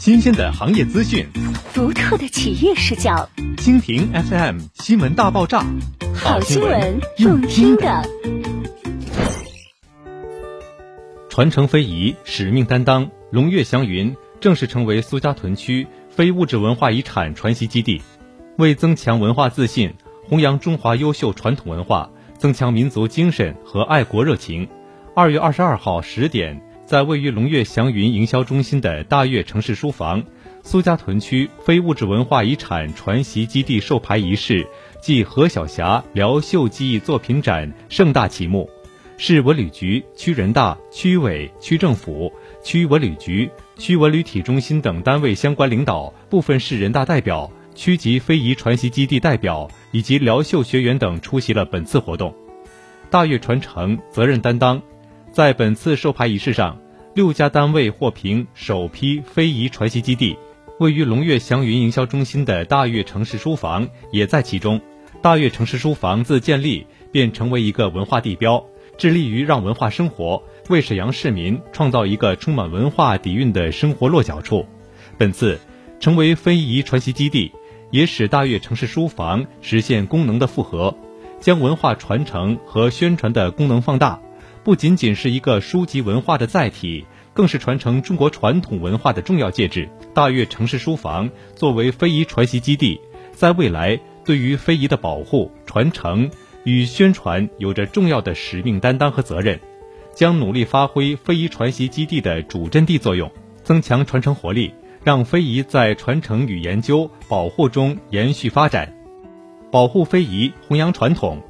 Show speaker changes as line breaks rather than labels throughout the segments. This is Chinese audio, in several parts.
新鲜的行业资讯，
独特的企业视角。
蜻蜓 FM 新闻大爆炸，
好新闻，用听的。
传承非遗，使命担当，龙跃祥云正式成为苏家屯区非物质文化遗产传习基地。为增强文化自信，弘扬中华优秀传统文化，增强民族精神和爱国热情，二月二十二号十点。在位于龙跃祥云营销中心的大悦城市书房，苏家屯区非物质文化遗产传习基地授牌仪式暨何晓霞辽绣技艺作品展盛大启幕。市文旅局、区人大、区委、区政府、区文旅局、区文旅体中心等单位相关领导、部分市人大代表、区级非遗传习基地代表以及辽绣学员等出席了本次活动。大悦传承，责任担当。在本次授牌仪式上，六家单位获评首批非遗传习基地，位于龙跃祥云营销中心的大悦城市书房也在其中。大悦城市书房自建立便成为一个文化地标，致力于让文化生活，为沈阳市民创造一个充满文化底蕴的生活落脚处。本次成为非遗传习基地，也使大悦城市书房实现功能的复合，将文化传承和宣传的功能放大。不仅仅是一个书籍文化的载体，更是传承中国传统文化的重要介质。大悦城市书房作为非遗传习基地，在未来对于非遗的保护、传承与宣传有着重要的使命担当和责任，将努力发挥非遗传习基地的主阵地作用，增强传承活力，让非遗在传承与研究、保护中延续发展，保护非遗，弘扬传统。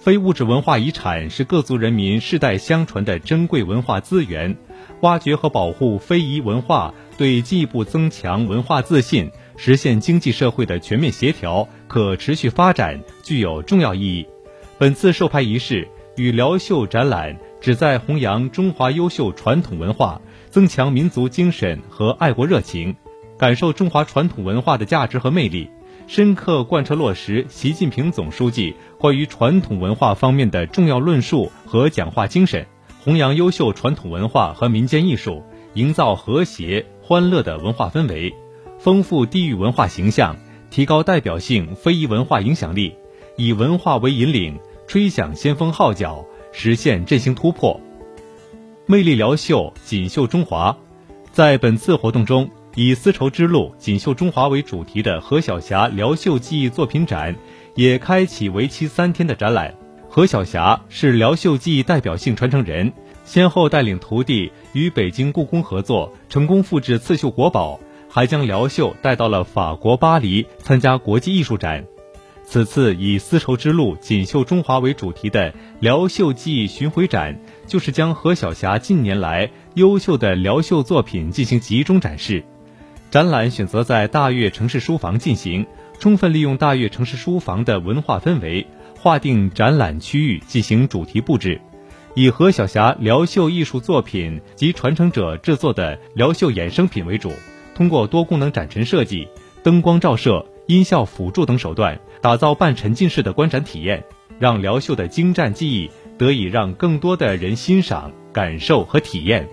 非物质文化遗产是各族人民世代相传的珍贵文化资源，挖掘和保护非遗文化，对进一步增强文化自信、实现经济社会的全面协调、可持续发展具有重要意义。本次授牌仪式与辽绣展览旨在弘扬中华优秀传统文化，增强民族精神和爱国热情，感受中华传统文化的价值和魅力。深刻贯彻落实习近平总书记关于传统文化方面的重要论述和讲话精神，弘扬优秀传统文化和民间艺术，营造和谐欢乐的文化氛围，丰富地域文化形象，提高代表性非遗文化影响力，以文化为引领，吹响先锋号角，实现振兴突破。魅力辽绣，锦绣中华，在本次活动中。以“丝绸之路，锦绣中华”为主题的何晓霞辽绣技艺作品展，也开启为期三天的展览。何晓霞是辽绣技艺代表性传承人，先后带领徒弟与北京故宫合作，成功复制刺绣国宝，还将辽绣带到了法国巴黎参加国际艺术展。此次以“丝绸之路，锦绣中华”为主题的辽绣技艺巡回展，就是将何晓霞近年来优秀的辽绣作品进行集中展示。展览选择在大悦城市书房进行，充分利用大悦城市书房的文化氛围，划定展览区域进行主题布置，以何晓霞辽绣艺术作品及传承者制作的辽绣衍生品为主，通过多功能展陈设计、灯光照射、音效辅助等手段，打造半沉浸式的观展体验，让辽绣的精湛技艺得以让更多的人欣赏、感受和体验。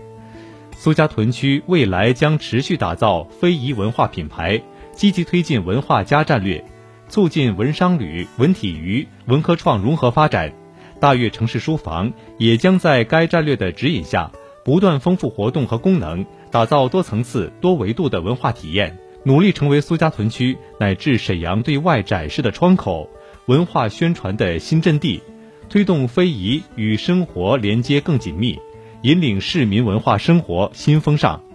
苏家屯区未来将持续打造非遗文化品牌，积极推进文化加战略，促进文商旅、文体娱、文科创融合发展。大悦城市书房也将在该战略的指引下，不断丰富活动和功能，打造多层次、多维度的文化体验，努力成为苏家屯区乃至沈阳对外展示的窗口、文化宣传的新阵地，推动非遗与生活连接更紧密。引领市民文化生活新风尚。